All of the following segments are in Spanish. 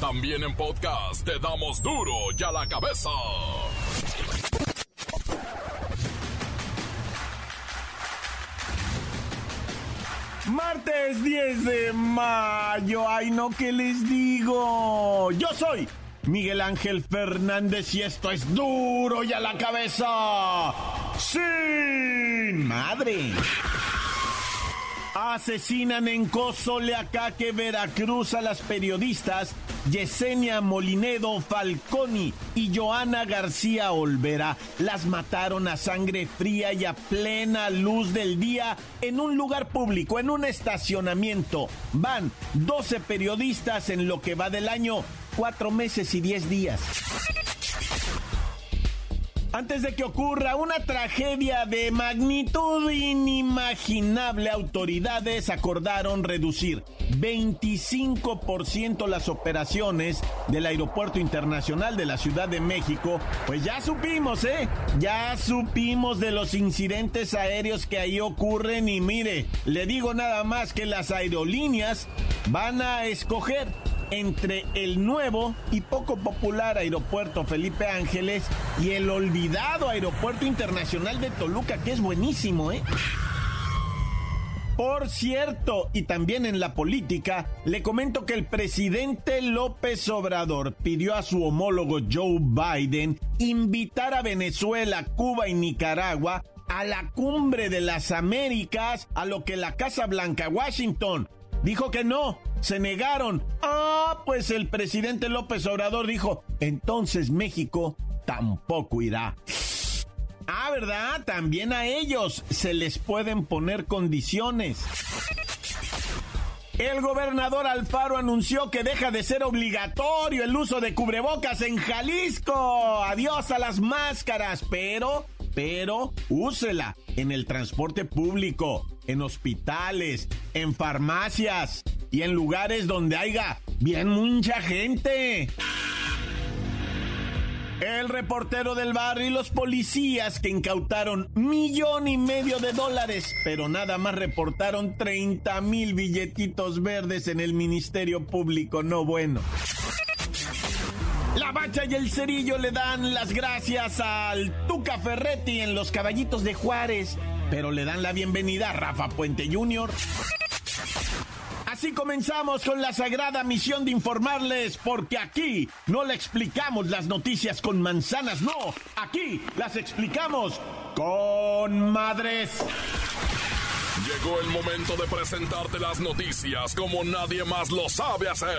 También en podcast te damos duro y a la cabeza. Martes 10 de mayo, ay no, ¿qué les digo? Yo soy Miguel Ángel Fernández y esto es duro y a la cabeza. Sin madre. Asesinan en Cozoleacaque, Veracruz a las periodistas Yesenia Molinedo Falconi y Joana García Olvera. Las mataron a sangre fría y a plena luz del día en un lugar público, en un estacionamiento. Van 12 periodistas en lo que va del año, cuatro meses y 10 días. Antes de que ocurra una tragedia de magnitud inimaginable, autoridades acordaron reducir 25% las operaciones del Aeropuerto Internacional de la Ciudad de México. Pues ya supimos, ¿eh? Ya supimos de los incidentes aéreos que ahí ocurren y mire, le digo nada más que las aerolíneas van a escoger entre el nuevo y poco popular aeropuerto Felipe Ángeles y el olvidado aeropuerto internacional de Toluca, que es buenísimo, ¿eh? Por cierto, y también en la política, le comento que el presidente López Obrador pidió a su homólogo Joe Biden invitar a Venezuela, Cuba y Nicaragua a la cumbre de las Américas, a lo que la Casa Blanca, Washington, dijo que no, se negaron. Ah, pues el presidente López Obrador dijo, entonces México tampoco irá. Ah, ¿verdad? También a ellos se les pueden poner condiciones. El gobernador Alfaro anunció que deja de ser obligatorio el uso de cubrebocas en Jalisco. Adiós a las máscaras, pero, pero, úsela en el transporte público, en hospitales, en farmacias y en lugares donde haya bien mucha gente. El reportero del barrio y los policías que incautaron millón y medio de dólares, pero nada más reportaron 30 mil billetitos verdes en el Ministerio Público. No bueno. La Bacha y el Cerillo le dan las gracias al Tuca Ferretti en los Caballitos de Juárez, pero le dan la bienvenida a Rafa Puente Jr. Así comenzamos con la sagrada misión de informarles, porque aquí no le explicamos las noticias con manzanas, no, aquí las explicamos con madres. Llegó el momento de presentarte las noticias como nadie más lo sabe hacer.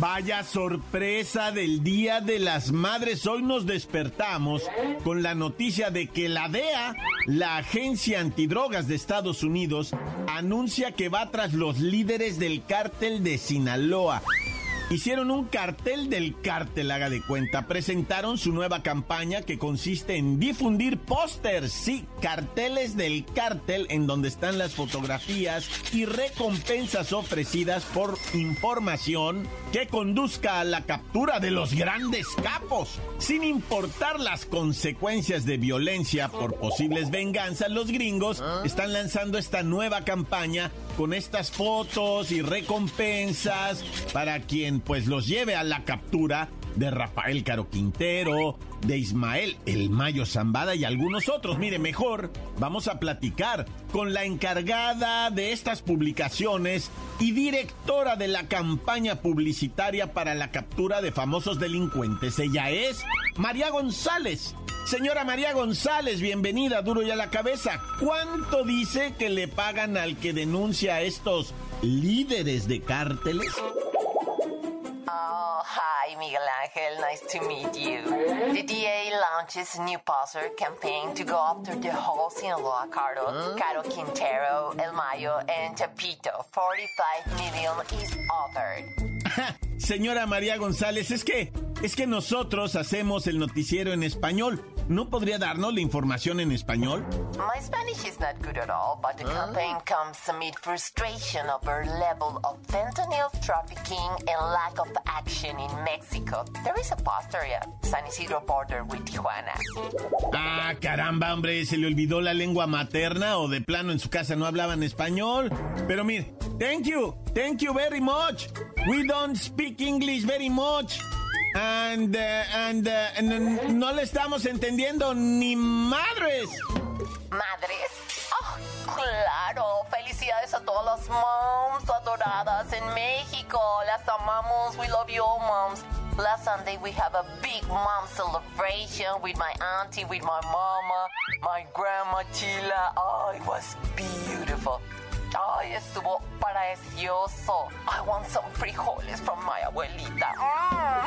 Vaya sorpresa del Día de las Madres. Hoy nos despertamos con la noticia de que la DEA, la Agencia Antidrogas de Estados Unidos, anuncia que va tras los líderes del cártel de Sinaloa. Hicieron un cartel del cártel, haga de cuenta. Presentaron su nueva campaña que consiste en difundir pósters, sí, carteles del cártel en donde están las fotografías y recompensas ofrecidas por información que conduzca a la captura de los grandes capos. Sin importar las consecuencias de violencia por posibles venganzas, los gringos están lanzando esta nueva campaña con estas fotos y recompensas para quien pues los lleve a la captura de Rafael Caro Quintero, de Ismael El Mayo Zambada y algunos otros. Mire, mejor vamos a platicar con la encargada de estas publicaciones y directora de la campaña publicitaria para la captura de famosos delincuentes. Ella es María González. Señora María González, bienvenida, duro y a la cabeza. ¿Cuánto dice que le pagan al que denuncia a estos líderes de cárteles? Oh, hi, Miguel Angel. Nice to meet you. The DA launches a new poster campaign to go after the whole Sinaloa Caro, Caro Quintero, El Mayo, and Tepito. 45 million is offered. Señora María González, es que es que nosotros hacemos el noticiero en español. ¿No podría darnos la información en español? My Spanish is not good at all, but the campaign comes amid frustration over level of fentanyl trafficking and lack of action in Mexico. There is a poster at San Isidro border with Tijuana. Ah, caramba, hombre, ¿se le olvidó la lengua materna o de plano en su casa no hablaban español? Pero mire, thank you, thank you very much. We don't speak English very much. And, uh, and, uh, and, no le estamos entendiendo ni madres. ¿Madres? Oh, claro. Felicidades a todas las moms adoradas en México. Las amamos. We love you moms. Last Sunday we have a big mom celebration with my auntie, with my mama, my grandma Chila. Oh, it was beautiful. Ay, estuvo precioso. I want some frijoles from my abuelita. Mm,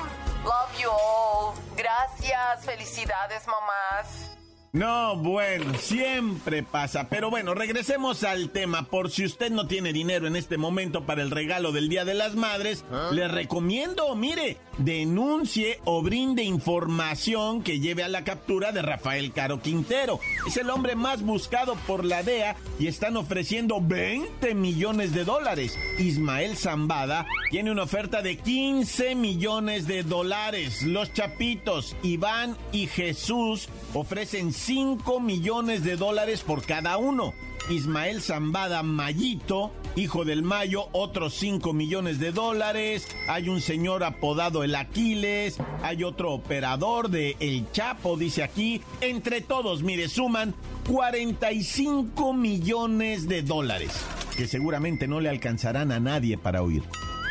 love you all. Gracias. Felicidades, mamás. No, bueno, siempre pasa. Pero bueno, regresemos al tema. Por si usted no tiene dinero en este momento para el regalo del Día de las Madres, le recomiendo, mire, denuncie o brinde información que lleve a la captura de Rafael Caro Quintero. Es el hombre más buscado por la DEA y están ofreciendo 20 millones de dólares. Ismael Zambada tiene una oferta de 15 millones de dólares. Los chapitos, Iván y Jesús ofrecen 5 millones de dólares por cada uno. Ismael Zambada Mayito, hijo del Mayo, otros 5 millones de dólares. Hay un señor apodado el Aquiles. Hay otro operador de El Chapo, dice aquí. Entre todos, mire, suman 45 millones de dólares, que seguramente no le alcanzarán a nadie para huir.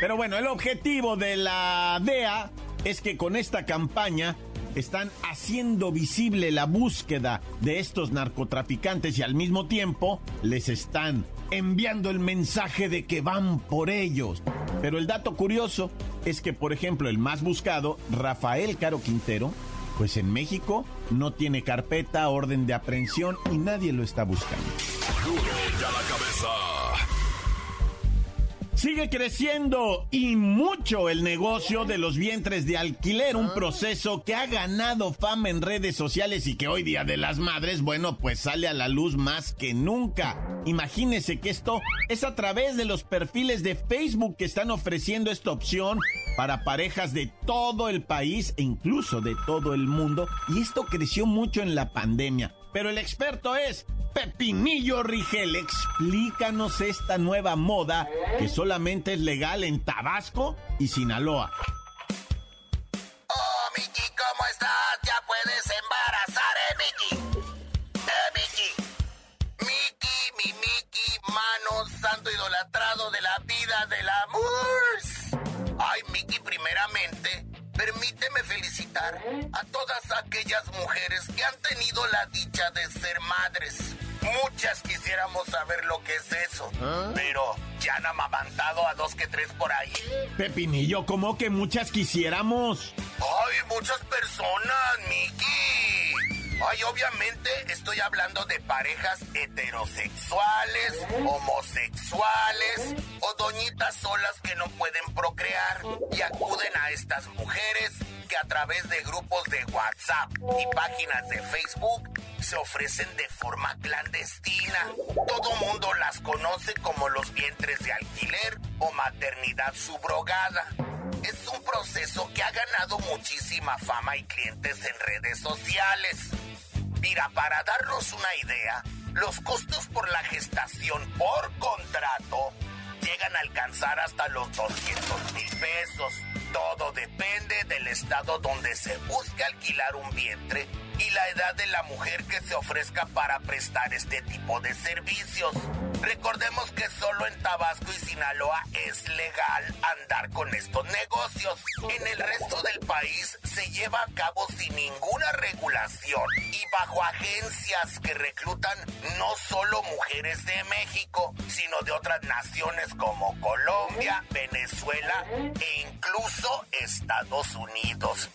Pero bueno, el objetivo de la DEA es que con esta campaña están haciendo visible la búsqueda de estos narcotraficantes y al mismo tiempo les están enviando el mensaje de que van por ellos. Pero el dato curioso es que, por ejemplo, el más buscado, Rafael Caro Quintero, pues en México no tiene carpeta, orden de aprehensión y nadie lo está buscando. Sigue creciendo y mucho el negocio de los vientres de alquiler, un proceso que ha ganado fama en redes sociales y que hoy día de las madres, bueno, pues sale a la luz más que nunca. Imagínese que esto es a través de los perfiles de Facebook que están ofreciendo esta opción para parejas de todo el país e incluso de todo el mundo y esto creció mucho en la pandemia. Pero el experto es Pepinillo Rigel. Explícanos esta nueva moda que solamente es legal en Tabasco y Sinaloa. Oh, Miki, ¿cómo estás? Ya puedes embarazar, ¿eh, Miki? Eh, Miki. Miki, mi Miki, mano santo idolatrado de la vida del amor. Ay, Miki, primeramente Permíteme felicitar a todas aquellas mujeres que han tenido la dicha de ser madres. Muchas quisiéramos saber lo que es eso, ¿Ah? pero ya han amamantado a dos que tres por ahí. Pepinillo, ¿cómo que muchas quisiéramos? Ay, muchas personas, Miki. Ay, obviamente estoy hablando de parejas heterosexuales, homosexuales o doñitas solas que no pueden procrear y acuden a estas mujeres que a través de grupos de WhatsApp y páginas de Facebook se ofrecen de forma clandestina. Todo mundo las conoce como los vientres de alquiler o maternidad subrogada. Es un proceso que ha ganado muchísima fama y clientes en redes sociales. Mira, para darnos una idea, los costos por la gestación por contrato llegan a alcanzar hasta los 200 mil pesos. Todo depende del estado donde se busque alquilar un vientre y la edad de la mujer que se ofrezca para prestar este tipo de servicios. Recordemos que solo en Tabasco y Sinaloa es legal andar con estos negocios. En el resto del país se lleva a cabo sin ninguna regulación y bajo agencias que reclutan no solo mujeres de México, sino de otras naciones como Colombia, Venezuela e incluso Estados Unidos.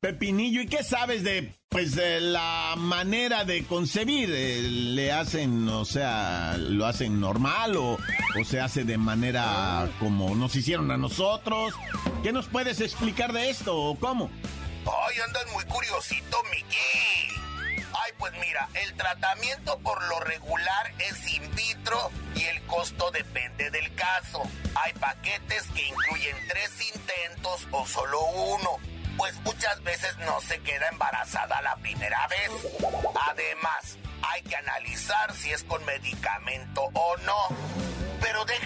Pepinillo, ¿y qué sabes de, pues, de la manera de concebir? Eh, ¿Le hacen, o sea, lo hacen normal o, o se hace de manera como nos hicieron a nosotros? ¿Qué nos puedes explicar de esto o cómo? Ay, andas muy curiosito, Miki. Ay, pues mira, el tratamiento por lo regular es in vitro y el costo depende del caso. Hay paquetes que incluyen tres intentos o solo uno, pues muchas veces no se queda embarazada la primera vez. Además, hay que analizar si es con medicamento o no. Pero déjame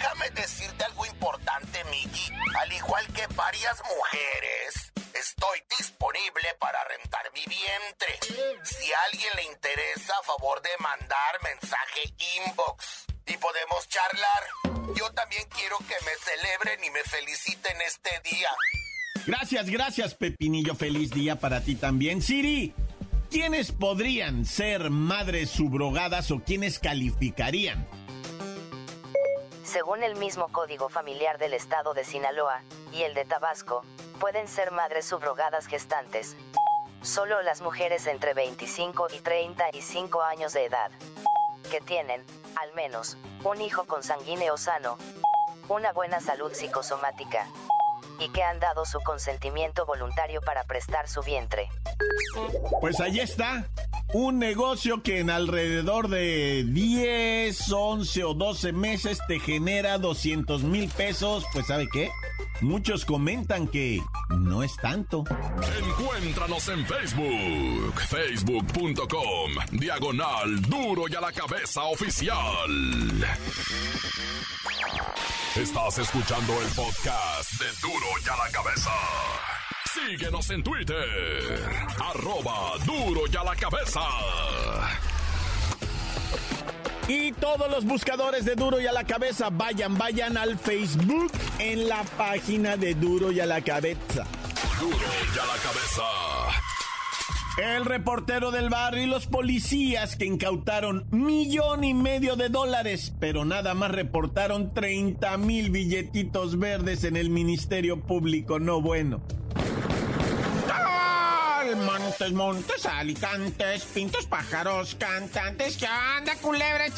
Gracias, Pepinillo. Feliz día para ti también. Siri, ¿quiénes podrían ser madres subrogadas o quiénes calificarían? Según el mismo Código Familiar del Estado de Sinaloa y el de Tabasco, pueden ser madres subrogadas gestantes. Solo las mujeres entre 25 y 35 años de edad, que tienen, al menos, un hijo consanguíneo sano, una buena salud psicosomática, y que han dado su consentimiento voluntario para prestar su vientre. Pues ahí está. Un negocio que en alrededor de 10, 11 o 12 meses te genera 200 mil pesos. Pues ¿sabe qué? Muchos comentan que no es tanto. Encuéntranos en Facebook, facebook.com, diagonal duro y a la cabeza oficial. Estás escuchando el podcast de duro y a la cabeza. Síguenos en Twitter, arroba duro y a la cabeza. Y todos los buscadores de Duro y a la Cabeza, vayan, vayan al Facebook en la página de Duro y a la Cabeza. Duro y a la cabeza. El reportero del barrio y los policías que incautaron millón y medio de dólares, pero nada más reportaron 30 mil billetitos verdes en el Ministerio Público. No bueno. Montes, montes, alicantes, pintos, pájaros, cantantes. ¿Qué onda, culebras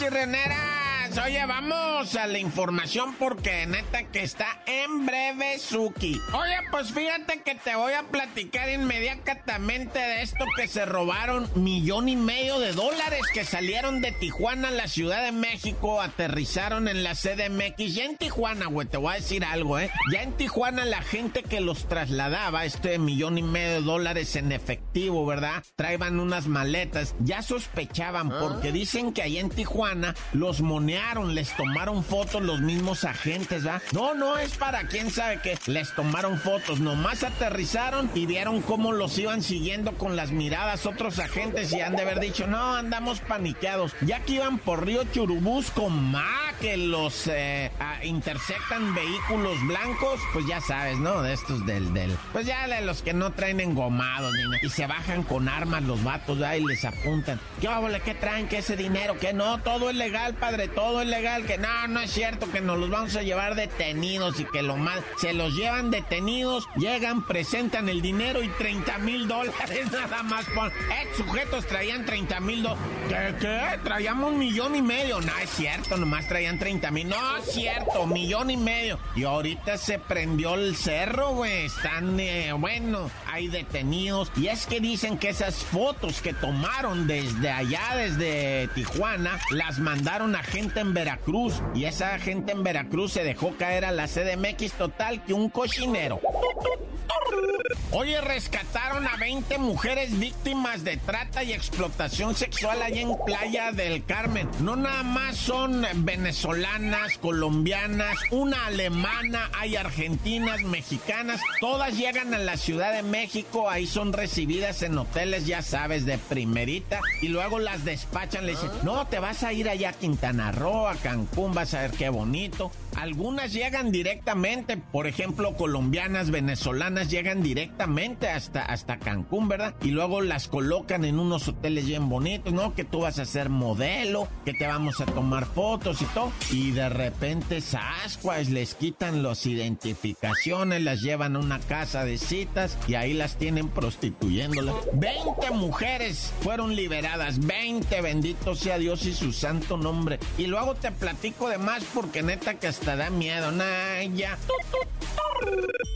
chirreneras? Oye, vamos a la información porque neta que está en breve, Suki. Oye, pues fíjate que te voy a platicar inmediatamente de esto que se robaron millón y medio de dólares que salieron de Tijuana a la Ciudad de México, aterrizaron en la CDMX. Ya en Tijuana, güey, te voy a decir algo, ¿eh? Ya en Tijuana la gente que los trasladaba, este millón y medio de dólares en efectivo, ¿verdad? Traían unas maletas, ya sospechaban porque dicen que allá en Tijuana los monearon les tomaron fotos los mismos agentes, ¿va? No, no es para quién sabe qué. Les tomaron fotos, nomás aterrizaron y vieron cómo los iban siguiendo con las miradas otros agentes y han de haber dicho, no, andamos paniqueados. Ya que iban por Río Churubús con más que los eh, interceptan vehículos blancos, pues ya sabes, ¿no? De estos del, del, pues ya de los que no traen engomados, y se bajan con armas los vatos, ahí y les apuntan. ¿Qué óvole, qué traen? ¿Qué ese dinero? ¿Qué no? Todo es legal, padre, todo todo es legal, que no, no es cierto, que nos los vamos a llevar detenidos y que lo más, se los llevan detenidos, llegan, presentan el dinero y 30 mil dólares nada más. Por, eh, sujetos traían 30 mil dólares. ¿Qué, ¿Qué? Traíamos un millón y medio. No, es cierto, nomás traían 30 mil. No, es cierto, millón y medio. Y ahorita se prendió el cerro, güey. Están, eh, bueno, hay detenidos. Y es que dicen que esas fotos que tomaron desde allá, desde Tijuana, las mandaron a gente en Veracruz y esa gente en Veracruz se dejó caer a la CDMX total que un cochinero. Oye, rescataron a 20 mujeres víctimas de trata y explotación sexual allá en Playa del Carmen. No nada más son venezolanas, colombianas, una alemana, hay argentinas, mexicanas. Todas llegan a la Ciudad de México, ahí son recibidas en hoteles, ya sabes, de primerita. Y luego las despachan, le dicen, no, te vas a ir allá a Quintana Roo, a Cancún, vas a ver qué bonito. Algunas llegan directamente, por ejemplo, colombianas, venezolanas llegan directamente hasta, hasta Cancún, ¿verdad? Y luego las colocan en unos hoteles bien bonitos, ¿no? Que tú vas a ser modelo, que te vamos a tomar fotos y todo. Y de repente, sascuas, les quitan las identificaciones, las llevan a una casa de citas y ahí las tienen prostituyéndolas. 20 mujeres fueron liberadas, 20, bendito sea Dios y su santo nombre. Y luego te platico de más porque neta que hasta da miedo, nah, ya.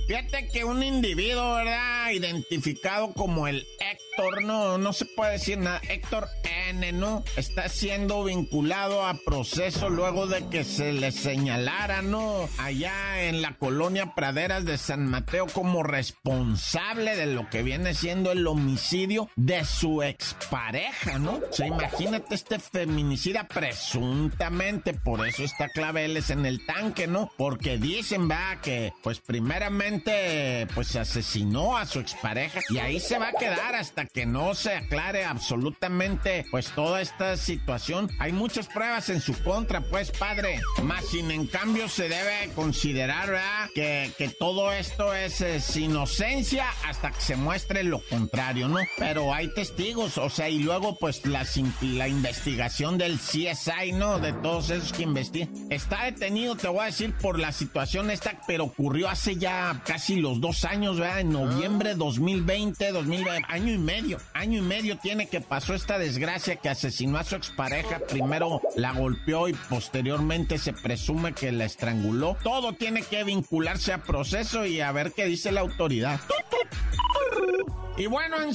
Fíjate que un individuo, ¿verdad? Identificado como el Héctor, no, no se puede decir nada. Héctor N, ¿no? Está siendo vinculado a proceso luego de que se le señalara, ¿no? Allá en la colonia Praderas de San Mateo como responsable de lo que viene siendo el homicidio de su expareja, ¿no? O sea, imagínate este feminicida presuntamente, por eso está Claveles en el tanque, ¿no? Porque dicen, va, que pues primeramente pues asesinó a su expareja y ahí se va a quedar hasta que no se aclare absolutamente pues toda esta situación. Hay muchas pruebas en su contra, pues padre. Más sin en cambio se debe considerar ¿verdad? Que, que todo esto es, inocencia hasta que se muestre lo contrario, ¿no? Pero hay testigos, o sea, y luego pues la, la investigación del CSI, ¿no? De todos esos que investigan. Está detenido, te voy a decir, por la situación esta, pero ocurrió hace ya casi los dos años, ¿verdad? En noviembre 2020, 2020, año y medio, año y medio tiene que pasó esta desgracia que asesinó a su expareja. Primero la golpeó y posteriormente se presume que la estranguló. Todo tiene que vincularse a proceso y a ver qué dice la autoridad. Y bueno, en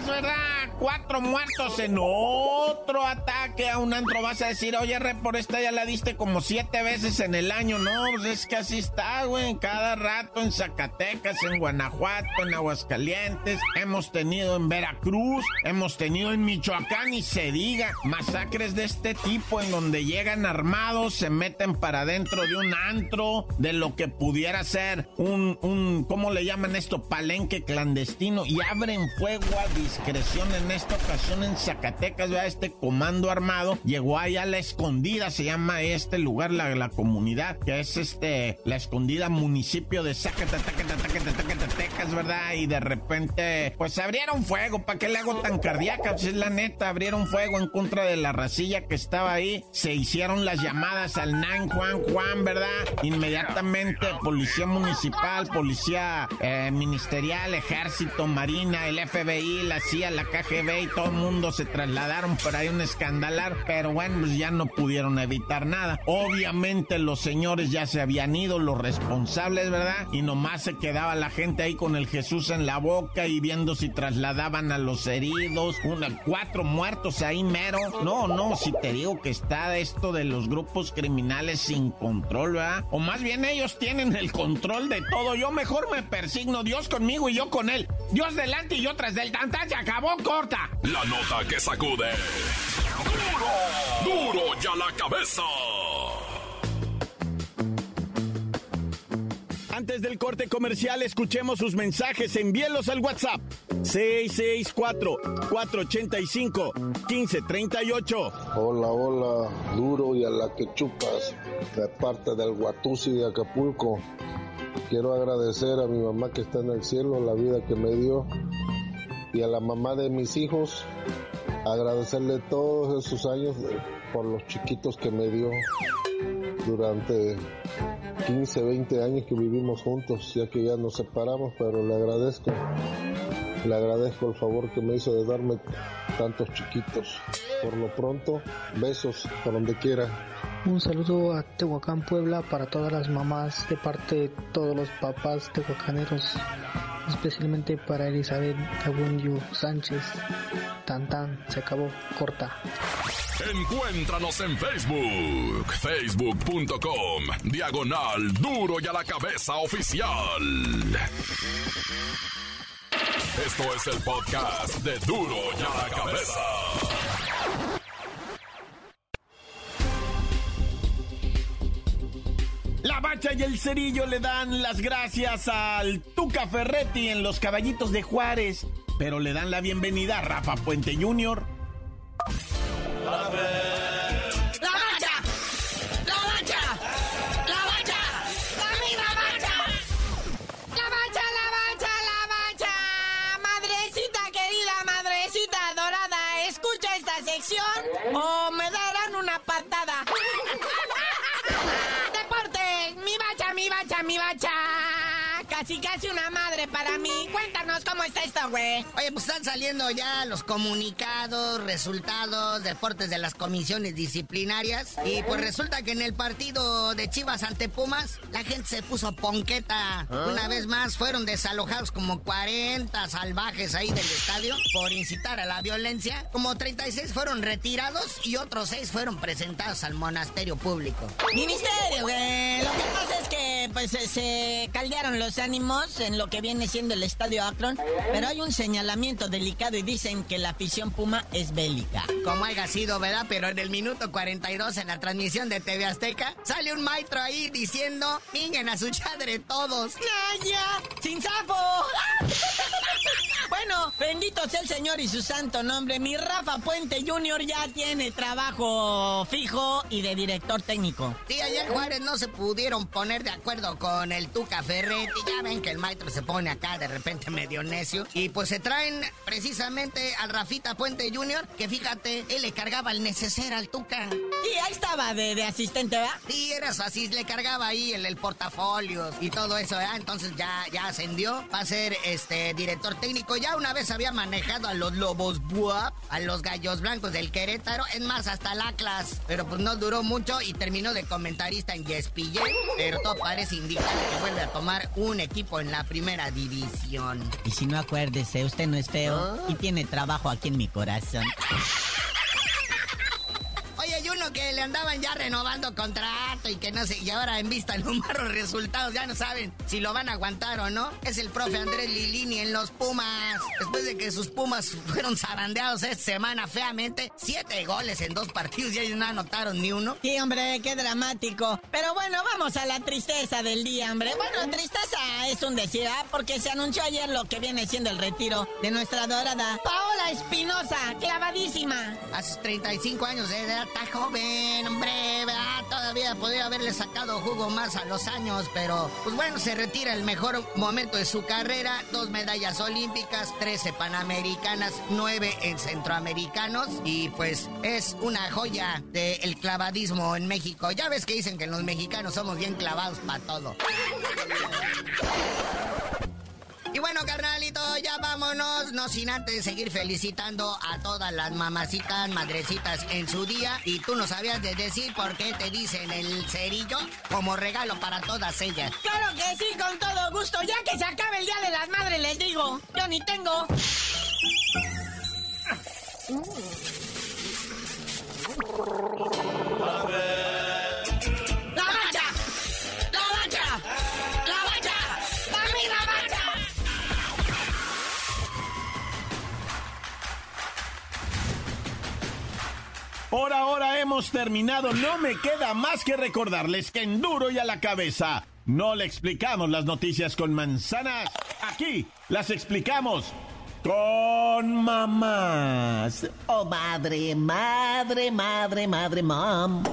Zacatataca, ¿verdad? Cuatro muertos en otro ataque a un antro. Vas a decir, oye, re, esta ya la diste como siete veces en el año. No, pues es que así está, güey. Cada rato en Zacatecas, en Guanajuato, en Aguascalientes. Hemos tenido en Veracruz, hemos tenido en Michoacán y se diga masacres de este tipo en donde llegan armados, se meten para dentro de un antro, de lo que pudiera ser un, un, ¿cómo le llaman esto? Palenque clandestino y abren fuego a discreción en esta ocasión en Zacatecas, ¿verdad? Este comando armado llegó allá a la escondida, se llama este lugar, la, comunidad, que es este, la escondida municipio de Zacatecas, ¿verdad? Y de repente, pues abrieron fuego, ¿para qué le hago tan cardíaca? Pues es la neta, abrieron fuego en contra de la racilla que estaba ahí, se hicieron las llamadas al NAN Juan Juan, ¿verdad? Inmediatamente, policía municipal, policía eh, ministerial, ejército, marina, el FBI, la CIA, la KGB y todo el mundo se trasladaron por ahí un escandalar, pero bueno, pues ya no pudieron evitar nada. Obviamente los señores ya se habían ido, los responsables, ¿verdad? Y nomás se quedaba la gente ahí con el Jesús en la boca y viendo si trasladaban a los heridos, una, cuatro muertos ahí mero. No, no, si te digo que está esto de los grupos criminales sin control, ¿verdad? O más bien ellos tienen el control de todo. Yo mejor me persigno, Dios conmigo y yo con él. Dios delante y yo tras del tanta, se acabó corta. La nota que sacude. ¡Duro! ¡Duro ya la cabeza! Antes del corte comercial, escuchemos sus mensajes. Envíelos al WhatsApp. 664-485-1538. Hola, hola, duro y a la que chupas, de parte del Guatusi de Acapulco. Quiero agradecer a mi mamá que está en el cielo la vida que me dio y a la mamá de mis hijos agradecerle todos esos años por los chiquitos que me dio durante 15, 20 años que vivimos juntos, ya que ya nos separamos, pero le agradezco, le agradezco el favor que me hizo de darme tantos chiquitos. Por lo pronto, besos por donde quiera. Un saludo a Tehuacán, Puebla, para todas las mamás de parte de todos los papás tehuacaneros, especialmente para Elizabeth Agundio Sánchez. Tan tan, se acabó, corta. Encuéntranos en Facebook, facebook.com, diagonal duro y a la cabeza oficial. Esto es el podcast de duro y a la cabeza. La Bacha y el Cerillo le dan las gracias al Tuca Ferretti en los Caballitos de Juárez, pero le dan la bienvenida a Rafa Puente Jr. Casi, casi una madre para mí. Cuéntanos cómo está esto, güey. Oye, pues están saliendo ya los comunicados, resultados, deportes de las comisiones disciplinarias. Y pues resulta que en el partido de Chivas ante Pumas, la gente se puso ponqueta. Una vez más, fueron desalojados como 40 salvajes ahí del estadio por incitar a la violencia. Como 36 fueron retirados y otros 6 fueron presentados al monasterio público. Ministerio, güey. Lo que pasa es que pues se- se caldearon los ánimos en lo que viene siendo el estadio Akron, pero hay un señalamiento delicado y dicen que la afición Puma es bélica. Como haya sido, ¿verdad? Pero en el minuto 42 en la transmisión de TV Azteca, sale un maestro ahí diciendo, minguen a su chadre todos. ¡Naya! ¡Sin sapo! Bueno, bendito sea el Señor y su santo nombre. Mi Rafa Puente Jr. ya tiene trabajo fijo y de director técnico. Sí, ayer Juárez no se pudieron poner de acuerdo con el Tuca Ferretti. Ya ven que el maestro se pone acá de repente medio necio. Y pues se traen precisamente al Rafita Puente Jr., que fíjate, él le cargaba el neceser al Tuca. Y ahí estaba de, de asistente, ¿verdad? Sí, era su así, le cargaba ahí el, el portafolio y todo eso, ¿verdad? Entonces ya, ya ascendió, va a ser este director técnico. Ya una vez había manejado a los Lobos Buap, a los Gallos Blancos del Querétaro, es más, hasta el Atlas. Pero pues no duró mucho y terminó de comentarista en Yespillé. Pero todo parece indicar que vuelve a tomar un equipo en la primera división. Y si no acuérdese, usted no es feo y tiene trabajo aquí en mi corazón. Que le andaban ya renovando contrato y que no sé, y ahora en vista de los malos resultados ya no saben si lo van a aguantar o no. Es el profe Andrés Lilini en los Pumas. Después de que sus Pumas fueron zarandeados esta semana feamente, siete goles en dos partidos y ellos no anotaron ni uno. Sí, hombre, qué dramático. Pero bueno, vamos a la tristeza del día, hombre. Bueno, tristeza es un decir, ¿ah? Porque se anunció ayer lo que viene siendo el retiro de nuestra dorada Paola Espinosa, clavadísima. A sus 35 años de edad, está joven, hombre, ¿verdad? Todavía podría haberle sacado jugo más a los años, pero pues bueno, se retira el mejor momento de su carrera, dos medallas olímpicas, 13 panamericanas, 9 en centroamericanos y pues es una joya del clavadismo en México. Ya ves que dicen que los mexicanos somos bien clavados para todo. Y bueno, carnalito, ya no sin antes seguir felicitando a todas las mamacitas, madrecitas en su día. Y tú no sabías de decir por qué te dicen el cerillo como regalo para todas ellas. Claro que sí, con todo gusto. Ya que se acabe el Día de las Madres, les digo. Yo ni tengo. ¡La Por ahora hemos terminado. No me queda más que recordarles que en duro y a la cabeza no le explicamos las noticias con manzanas. Aquí las explicamos con mamás. Oh, madre, madre, madre, madre, mom.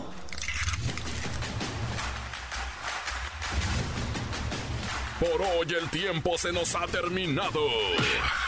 Por hoy el tiempo se nos ha terminado.